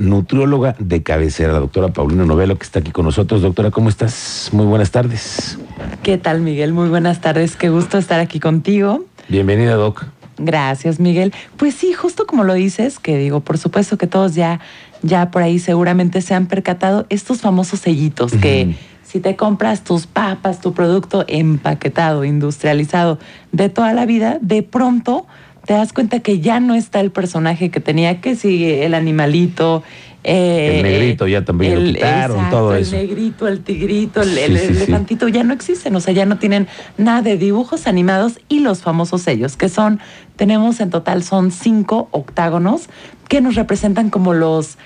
nutrióloga de cabecera, la doctora Paulina Novelo, que está aquí con nosotros. Doctora, ¿cómo estás? Muy buenas tardes. ¿Qué tal, Miguel? Muy buenas tardes. Qué gusto estar aquí contigo. Bienvenida, Doc. Gracias, Miguel. Pues sí, justo como lo dices, que digo, por supuesto que todos ya, ya por ahí seguramente se han percatado estos famosos sellitos que si te compras tus papas, tu producto empaquetado, industrializado de toda la vida, de pronto te das cuenta que ya no está el personaje que tenía, que sigue el animalito. Eh, el negrito ya también lo quitaron, todo eso. El negrito, el tigrito, el, elefantito ya no existen, o sea, ya no tienen nada de dibujos animados y los famosos sellos, que son, tenemos en total, son cinco octágonos que nos representan como los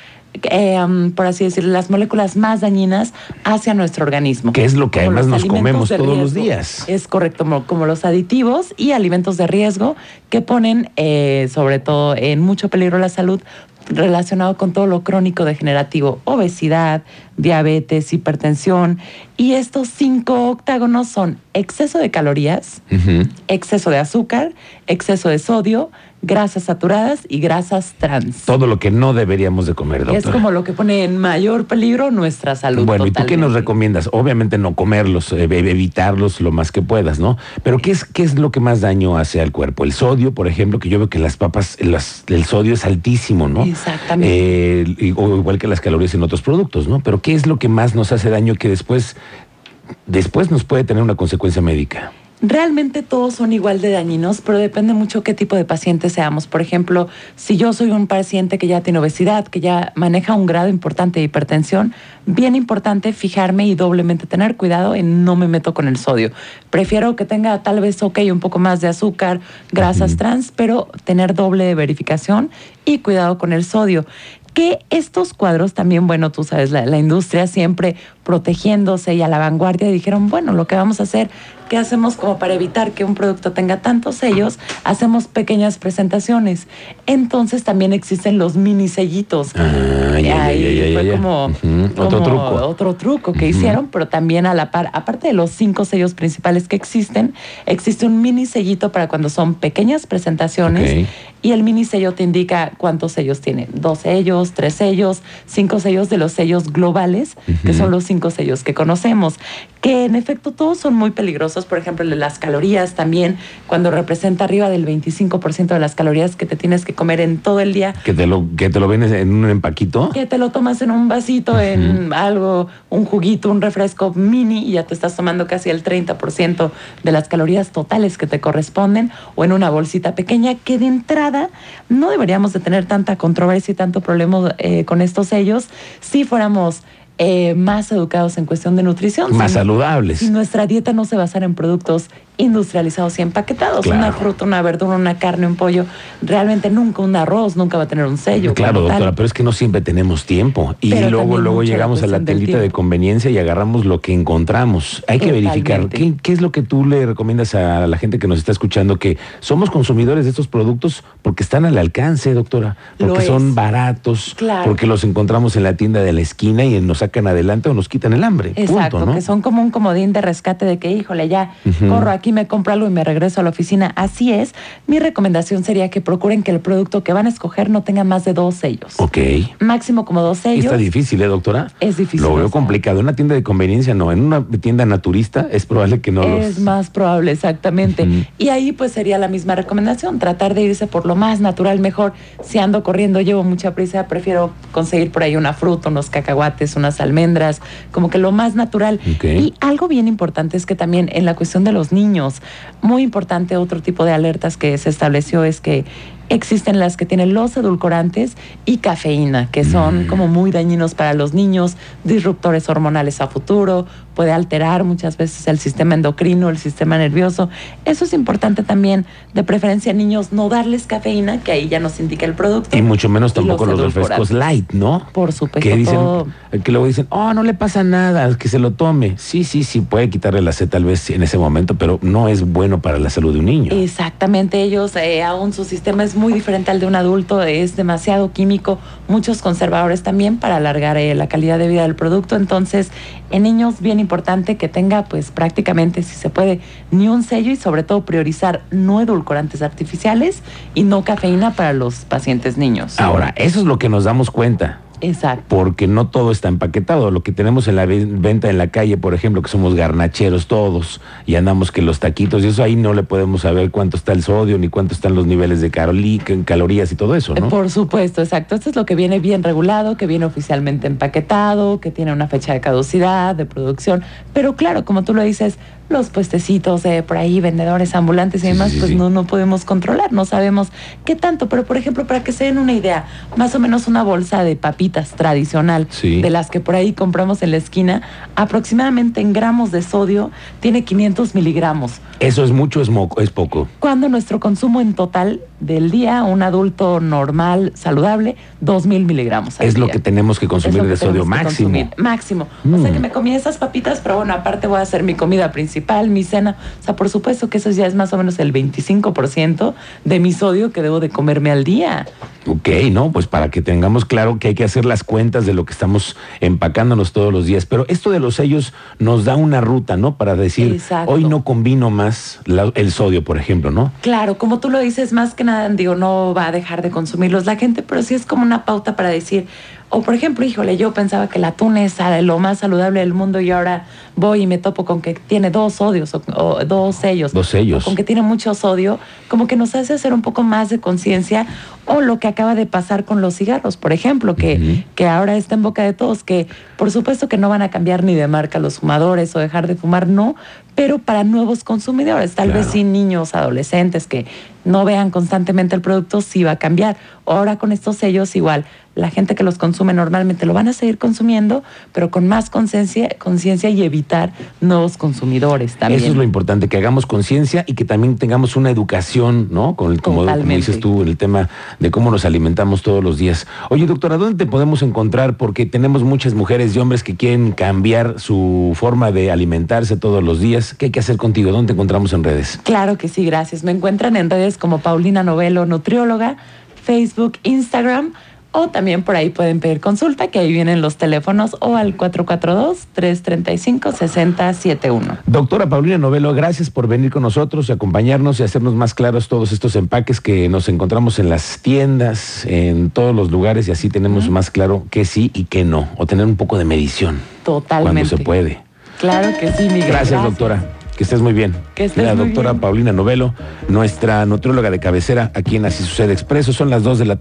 eh, por así decirlo, las moléculas más dañinas hacia nuestro organismo. Que es lo que además nos comemos todos los días. Es correcto, como, los aditivos y alimentos de riesgo que ponen eh, sobre todo en mucho peligro la salud relacionado con todo lo crónico degenerativo, obesidad, diabetes, hipertensión. Y estos cinco octágonos son exceso de calorías, exceso de azúcar, exceso de sodio, grasas saturadas y grasas trans. Todo lo que no deberíamos de comer, doctora. Es como lo que pone en mayor peligro nuestra salud. Bueno, ¿y tú qué nos recomiendas? Obviamente no comerlos, eh, evitarlos lo más que puedas, ¿no? Pero ¿qué es, ¿qué es lo que más daño hace al cuerpo? El sodio, por ejemplo, que yo veo que las papas, el sodio es altísimo, ¿no? Exactamente. Eh, o igual que las calorías en otros productos, ¿no? Pero ¿qué es lo que más nos hace daño que después, después nos puede tener una consecuencia médica? Realmente todos son igual de dañinos, pero depende mucho qué tipo de paciente seamos. Por ejemplo, si yo soy un paciente que ya tiene obesidad, que ya maneja un grado importante de hipertensión, bien importante fijarme y doblemente tener cuidado en no me meto con el sodio. Prefiero que tenga tal vez, ok, un poco más de azúcar, grasas trans, pero tener doble verificación y cuidado con el sodio que estos cuadros también, bueno, tú sabes, la, la, industria siempre protegiéndose y a la vanguardia dijeron, bueno, lo que vamos a hacer ¿Qué hacemos como para evitar que un producto tenga tantos sellos? Hacemos pequeñas presentaciones. Entonces también existen los mini sellitos. Ah, ya, Ahí fue como, otro truco. Otro truco que hicieron, pero también a la par, aparte de los cinco sellos principales que existen, existe un mini sellito para cuando son pequeñas presentaciones. Y el mini sello te indica cuántos sellos tiene. Dos sellos, tres sellos, cinco sellos de los sellos globales, que son los cinco sellos que conocemos. Que en efecto todos son muy peligrosos por ejemplo, las calorías también, cuando representa arriba del 25% de las calorías que te tienes que comer en todo el día. Que te lo, que te lo vienes en un empaquito. Que te lo tomas en un vasito, en algo, un juguito, un refresco mini y ya te estás tomando casi el 30% de las calorías totales que te corresponden o en una bolsita pequeña que de entrada no deberíamos de tener tanta controversia y tanto problema eh, con estos sellos si fuéramos eh, más educados en cuestión de nutrición. Más saludables. Si nuestra dieta no se basara en productos industrializados y empaquetados. Una fruta, una verdura, una carne, un pollo. Realmente nunca un arroz, nunca va a tener un sello. Claro, doctora, pero es que no siempre tenemos tiempo. Y luego, luego llegamos a la tiendita de conveniencia y agarramos lo que encontramos. Hay que verificar. ¿Qué, ¿Qué, es lo que tú le recomiendas a la gente que nos está escuchando? Que somos consumidores de estos productos porque están al alcance, doctora. Porque son baratos. Porque los encontramos en la tienda de la esquina y nos sacan adelante o nos quitan el hambre. Exacto, que son como un comodín de rescate de que, híjole, ya corro aquí aquí me compro algo y me regreso a la oficina. Así es, mi recomendación sería que procuren que el producto que van a escoger no tenga más de dos sellos. Ok. Máximo como dos sellos. Está difícil, ¿eh, doctora? Es difícil. Lo veo complicado. En una tienda de conveniencia no, en una tienda naturista es probable que no Es más probable, exactamente. Y ahí pues sería la misma recomendación, tratar de irse por lo más natural mejor. Si ando corriendo, llevo mucha prisa, prefiero conseguir por ahí una fruta, unos cacahuates, unas almendras, como que lo más natural. Y algo bien importante es que también en la cuestión de los niños, muy importante, otro tipo de alertas que se estableció es que existen las que tienen los edulcorantes y cafeína, que son mm. como muy dañinos para los niños, disruptores hormonales a futuro, puede alterar muchas veces el sistema endocrino, el sistema nervioso. Eso es importante también, de preferencia niños, no darles cafeína, que ahí ya nos indica el producto. Y mucho menos tampoco los, refrescos light, ¿no? Por supuesto. Que dicen, que luego dicen, oh, no le pasa nada, que se lo tome. Sí, sí, sí, puede quitarle la sed tal vez en ese momento, pero no es bueno para la salud de un niño. Exactamente, ellos, eh, aún su sistema es muy diferente al de un adulto, es demasiado químico, muchos conservadores también para alargar eh, la calidad de vida del producto. Entonces, en niños bien importante que tenga pues prácticamente, si se puede, ni un sello y sobre todo priorizar no edulcorantes artificiales y no cafeína para los pacientes niños. Ahora, eso es lo que nos damos cuenta Exacto. Porque no todo está empaquetado. Lo que tenemos en la venta en la calle, por ejemplo, que somos garnacheros todos y andamos que los taquitos y eso ahí no le podemos saber cuánto está el sodio ni cuánto están los niveles de calorías y todo eso, ¿no? Por supuesto, exacto. Esto es lo que viene bien regulado, que viene oficialmente empaquetado, que tiene una fecha de caducidad, de producción. Pero claro, como tú lo dices, los puestecitos de por ahí, vendedores ambulantes y demás, pues no, no podemos controlar, no sabemos qué tanto. Pero por ejemplo, para que se den una idea, más o menos una bolsa de papitas tradicional, de las que por ahí compramos en la esquina, aproximadamente en gramos de sodio tiene 500 miligramos. ¿Eso es mucho es, es poco? Cuando nuestro consumo en total del día, un adulto normal, saludable, 2.000 miligramos. es lo que tenemos que consumir de sodio máximo. Máximo. O sea que mm. me comí esas papitas, pero bueno, aparte voy a hacer mi comida principal, mi cena. O sea, por supuesto que eso ya es más o menos el 25% de mi sodio que debo de comerme al día. Ok, no, pues para que tengamos claro que hay que hacer las cuentas de lo que estamos empacándonos todos los días. Pero esto de los sellos nos da una ruta, ¿no? Para decir, hoy no combino más el sodio, por ejemplo, ¿no? Claro, como tú lo dices, más que nada, digo, no va a dejar de consumirlos la gente, pero sí es como una pauta para decir, o por ejemplo, híjole, yo pensaba que el atún es lo más saludable del mundo y ahora voy y me topo con que tiene dos sodios o, dos sellos. Dos sellos. con que tiene mucho sodio, como que nos hace hacer un poco más de conciencia o lo que acaba de pasar con los cigarros, por ejemplo, que, que ahora está en boca de todos, que por supuesto que no van a cambiar ni de marca los fumadores o dejar de fumar, no, pero para nuevos consumidores, tal vez sin niños, adolescentes que no vean constantemente el producto, sí va a cambiar. Ahora con estos sellos igual, la gente que los consume normalmente lo van a seguir consumiendo, pero con más conciencia y evitar nuevos consumidores también. Eso es lo importante, que hagamos conciencia y que también tengamos una educación, ¿no? Con el, como, como, dices tú, el tema de cómo nos alimentamos todos los días. Oye, doctora, ¿dónde te podemos encontrar? Porque tenemos muchas mujeres y hombres que quieren cambiar su forma de alimentarse todos los días. ¿Qué hay que hacer contigo? ¿Dónde te encontramos en redes? Claro que sí, gracias. Me encuentran en redes como Paulina Novelo, nutrióloga, Facebook, Instagram o también por ahí pueden pedir consulta, que ahí vienen los teléfonos o al 442-335-6071. Doctora Paulina Novelo, gracias por venir con nosotros y acompañarnos y hacernos más claros todos estos empaques que nos encontramos en las tiendas, en todos los lugares y así tenemos más claro que sí y que no, o tener un poco de medición. Totalmente. Cuando se puede. Claro que sí, Miguel. Gracias, doctora. Que estés muy bien. Que estés La doctora Paulina Novelo, nuestra nutrióloga de cabecera aquí en Así Sucede Expreso. Son las dos de la